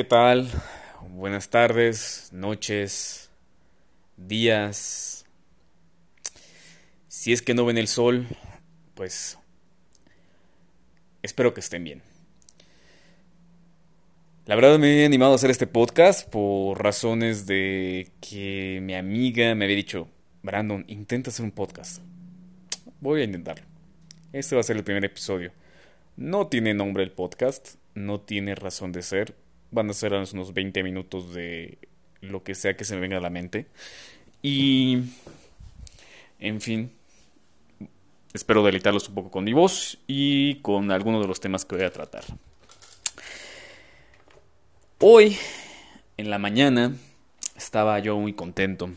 ¿Qué tal? Buenas tardes, noches, días. Si es que no ven el sol, pues espero que estén bien. La verdad me he animado a hacer este podcast por razones de que mi amiga me había dicho, Brandon, intenta hacer un podcast. Voy a intentarlo. Este va a ser el primer episodio. No tiene nombre el podcast, no tiene razón de ser. Van a ser unos 20 minutos de lo que sea que se me venga a la mente. Y... En fin. Espero deleitarlos un poco con mi voz y con algunos de los temas que voy a tratar. Hoy, en la mañana, estaba yo muy contento.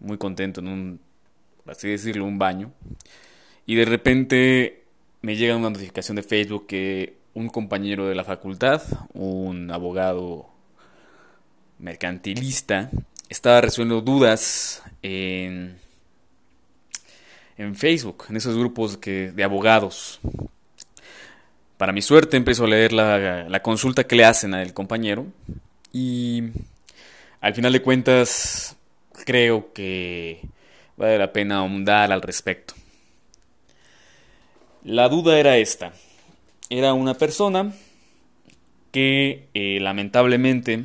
Muy contento en un, por así decirlo, un baño. Y de repente me llega una notificación de Facebook que un compañero de la facultad, un abogado mercantilista, estaba resolviendo dudas en, en Facebook, en esos grupos de abogados. Para mi suerte empezó a leer la, la consulta que le hacen al compañero y al final de cuentas creo que vale la pena ahondar al respecto. La duda era esta. Era una persona que eh, lamentablemente,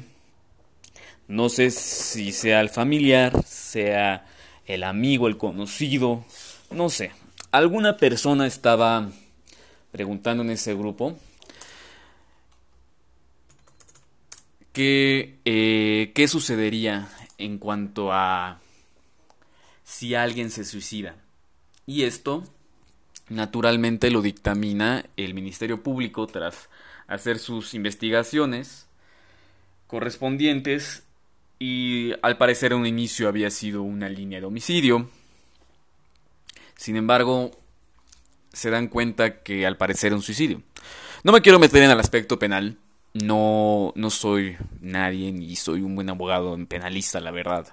no sé si sea el familiar, sea el amigo, el conocido, no sé. Alguna persona estaba preguntando en ese grupo que, eh, qué sucedería en cuanto a si alguien se suicida. Y esto naturalmente lo dictamina el Ministerio Público tras hacer sus investigaciones correspondientes y al parecer en un inicio había sido una línea de homicidio. Sin embargo, se dan cuenta que al parecer un suicidio. No me quiero meter en el aspecto penal, no, no soy nadie ni soy un buen abogado penalista, la verdad.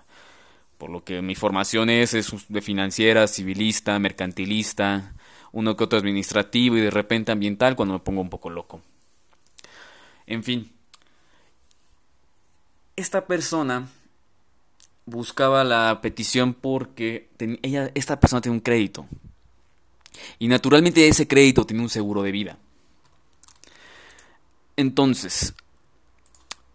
Por lo que mi formación es, es de financiera, civilista, mercantilista, uno que otro administrativo y de repente ambiental cuando me pongo un poco loco. En fin, esta persona buscaba la petición porque ella, esta persona tiene un crédito. Y naturalmente ese crédito tiene un seguro de vida. Entonces,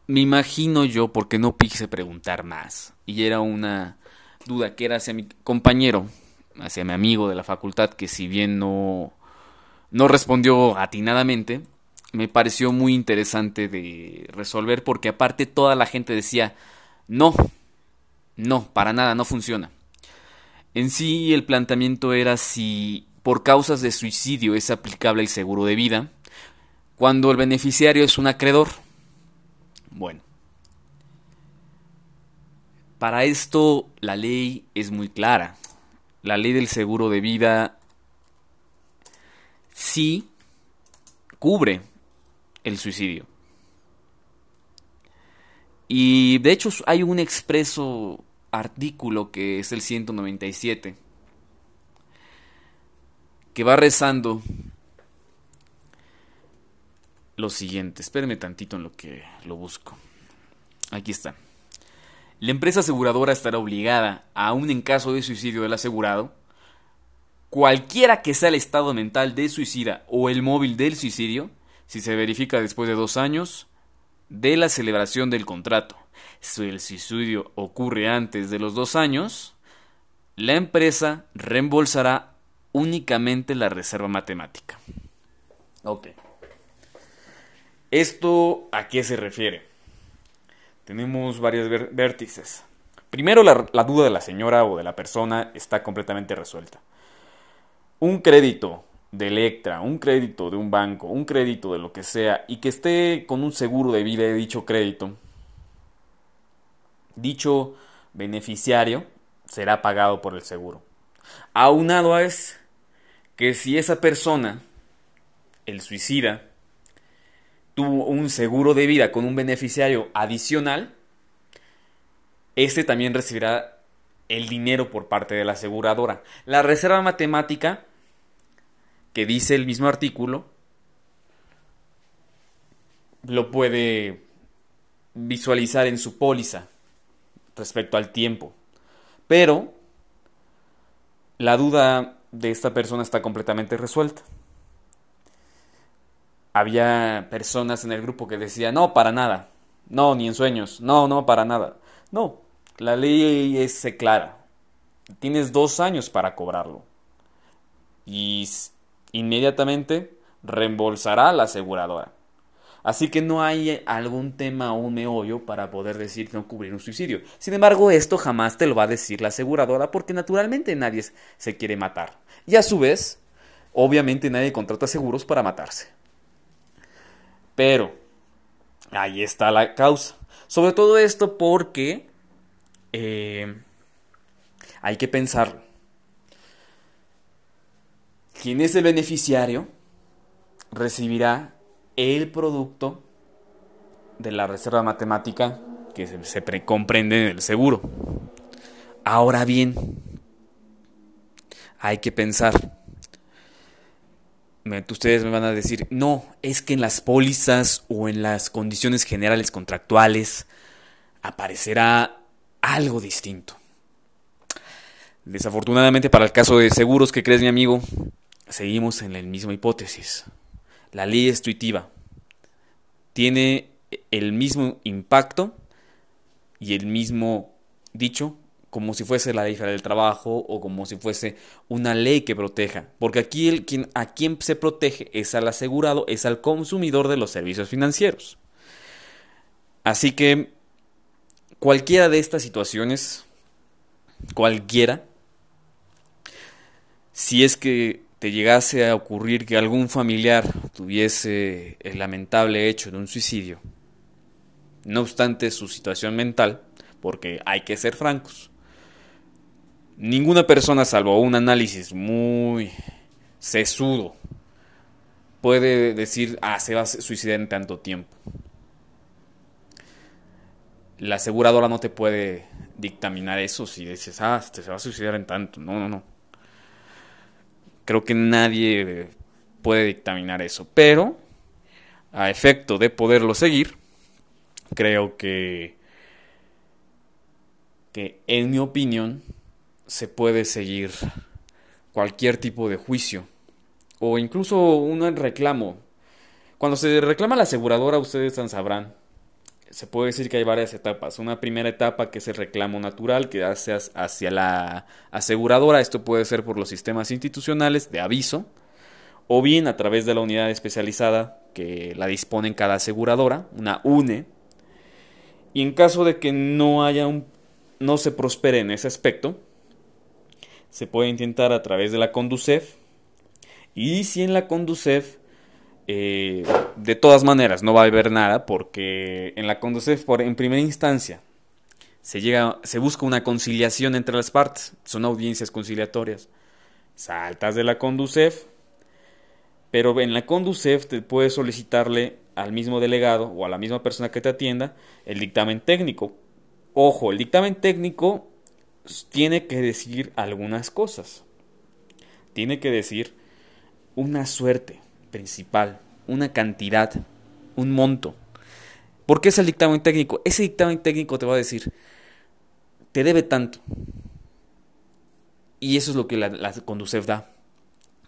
me imagino yo, porque no quise preguntar más, y era una duda que era hacia mi compañero, hacia mi amigo de la facultad, que si bien no, no respondió atinadamente, me pareció muy interesante de resolver porque aparte toda la gente decía, no, no, para nada, no funciona. En sí el planteamiento era si por causas de suicidio es aplicable el seguro de vida, cuando el beneficiario es un acreedor. Bueno, para esto la ley es muy clara la ley del seguro de vida sí cubre el suicidio. Y de hecho hay un expreso artículo que es el 197 que va rezando lo siguiente. Espérenme tantito en lo que lo busco. Aquí está. La empresa aseguradora estará obligada, aun en caso de suicidio del asegurado, cualquiera que sea el estado mental de suicida o el móvil del suicidio, si se verifica después de dos años de la celebración del contrato. Si el suicidio ocurre antes de los dos años, la empresa reembolsará únicamente la reserva matemática. Ok. ¿Esto a qué se refiere? Tenemos varios vértices. Primero, la, la duda de la señora o de la persona está completamente resuelta. Un crédito de Electra, un crédito de un banco, un crédito de lo que sea, y que esté con un seguro de vida de dicho crédito, dicho beneficiario será pagado por el seguro. Aunado a es que si esa persona, el suicida, tuvo un seguro de vida con un beneficiario adicional, este también recibirá el dinero por parte de la aseguradora. La reserva matemática, que dice el mismo artículo, lo puede visualizar en su póliza respecto al tiempo. Pero la duda de esta persona está completamente resuelta. Había personas en el grupo que decían, no, para nada, no, ni en sueños, no, no, para nada. No, la ley es clara. Tienes dos años para cobrarlo. Y inmediatamente reembolsará la aseguradora. Así que no hay algún tema o un meollo para poder decir no cubrir un suicidio. Sin embargo, esto jamás te lo va a decir la aseguradora porque naturalmente nadie se quiere matar. Y a su vez, obviamente nadie contrata seguros para matarse. Pero, ahí está la causa. Sobre todo esto porque eh, hay que pensar. ¿Quién es el beneficiario? Recibirá el producto de la reserva matemática que se, comprende en el seguro. Ahora bien, hay que pensar. Ustedes me van a decir, no, es que en las pólizas o en las condiciones generales contractuales aparecerá algo distinto. Desafortunadamente para el caso de seguros que crees mi amigo, seguimos en la misma hipótesis. La ley es intuitiva. Tiene el mismo impacto y el mismo dicho como si fuese la ley del trabajo o como si fuese una ley que proteja. Porque aquí el, quien, a quien se protege es al asegurado, es al consumidor de los servicios financieros. Así que cualquiera de estas situaciones, cualquiera, si es que te llegase a ocurrir que algún familiar tuviese el lamentable hecho de un suicidio, no obstante su situación mental, porque hay que ser francos, ninguna persona salvo un análisis muy sesudo puede decir, ah, se va a suicidar en tanto tiempo. La aseguradora no te puede dictaminar eso si dices, ah, se va a suicidar en tanto. No, no, no creo que nadie puede dictaminar eso. Pero, a efecto de poderlo seguir, creo que, que en mi opinión, se puede seguir cualquier tipo de juicio o incluso un reclamo. Cuando se reclama la aseguradora, ustedes sabrán se puede decir que hay varias etapas. Una primera etapa que es el reclamo natural que hace hacia la aseguradora. Esto puede ser por los sistemas institucionales de aviso o bien a través de la unidad especializada que la dispone en cada aseguradora, una UNE. Y en caso de que no haya un no se prospere en ese aspecto, se puede intentar a través de la Conducef. Y si en la Conducef eh, de todas maneras, no va a haber nada porque en la Conducef, por, en primera instancia, se, llega, se busca una conciliación entre las partes. Son audiencias conciliatorias. Saltas de la Conducef, pero en la Conducef te puedes solicitarle al mismo delegado o a la misma persona que te atienda el dictamen técnico. Ojo, el dictamen técnico tiene que decir algunas cosas. Tiene que decir una suerte principal, una cantidad, un monto. ¿Por qué es el dictamen técnico? Ese dictamen técnico te va a decir, te debe tanto. Y eso es lo que la, la Conducef da.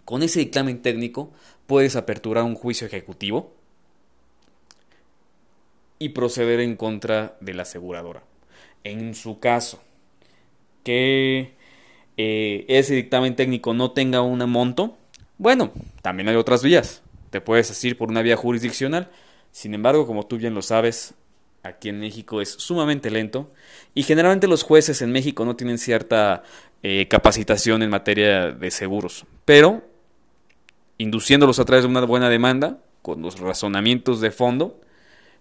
Con ese dictamen técnico puedes aperturar un juicio ejecutivo y proceder en contra de la aseguradora. En su caso, que eh, ese dictamen técnico no tenga un monto, bueno, también hay otras vías. Te puedes decir por una vía jurisdiccional. Sin embargo, como tú bien lo sabes, aquí en México es sumamente lento y generalmente los jueces en México no tienen cierta eh, capacitación en materia de seguros. Pero, induciéndolos a través de una buena demanda, con los razonamientos de fondo,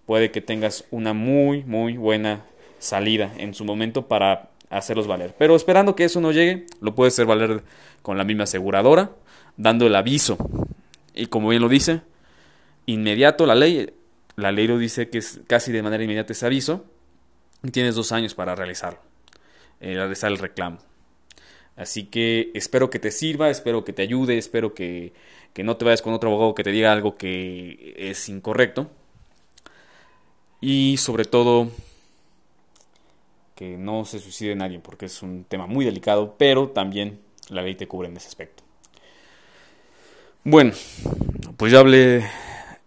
puede que tengas una muy, muy buena salida en su momento para hacerlos valer. Pero esperando que eso no llegue, lo puedes hacer valer con la misma aseguradora dando el aviso. Y como bien lo dice, inmediato la ley, la ley lo dice que es casi de manera inmediata ese aviso, y tienes dos años para realizarlo, eh, realizar el reclamo. Así que espero que te sirva, espero que te ayude, espero que, que no te vayas con otro abogado que te diga algo que es incorrecto. y sobre todo que no se suicide nadie porque es un tema muy delicado, pero también la ley te cubre en ese aspecto. Bueno, pues ya hablé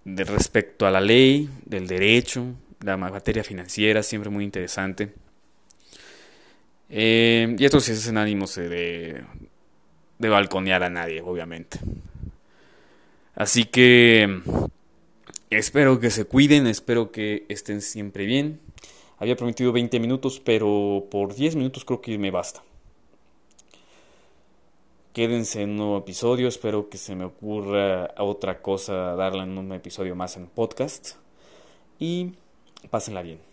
de respecto a la ley, del derecho, la materia financiera, siempre muy interesante. Eh, y esto sí es en ánimos de, de balconear a nadie, obviamente. Así que espero que se cuiden, espero que estén siempre bien. Había prometido 20 minutos, pero por 10 minutos creo que me basta. Quédense en un nuevo episodio, espero que se me ocurra otra cosa darle en un episodio más en podcast. Y pásenla bien.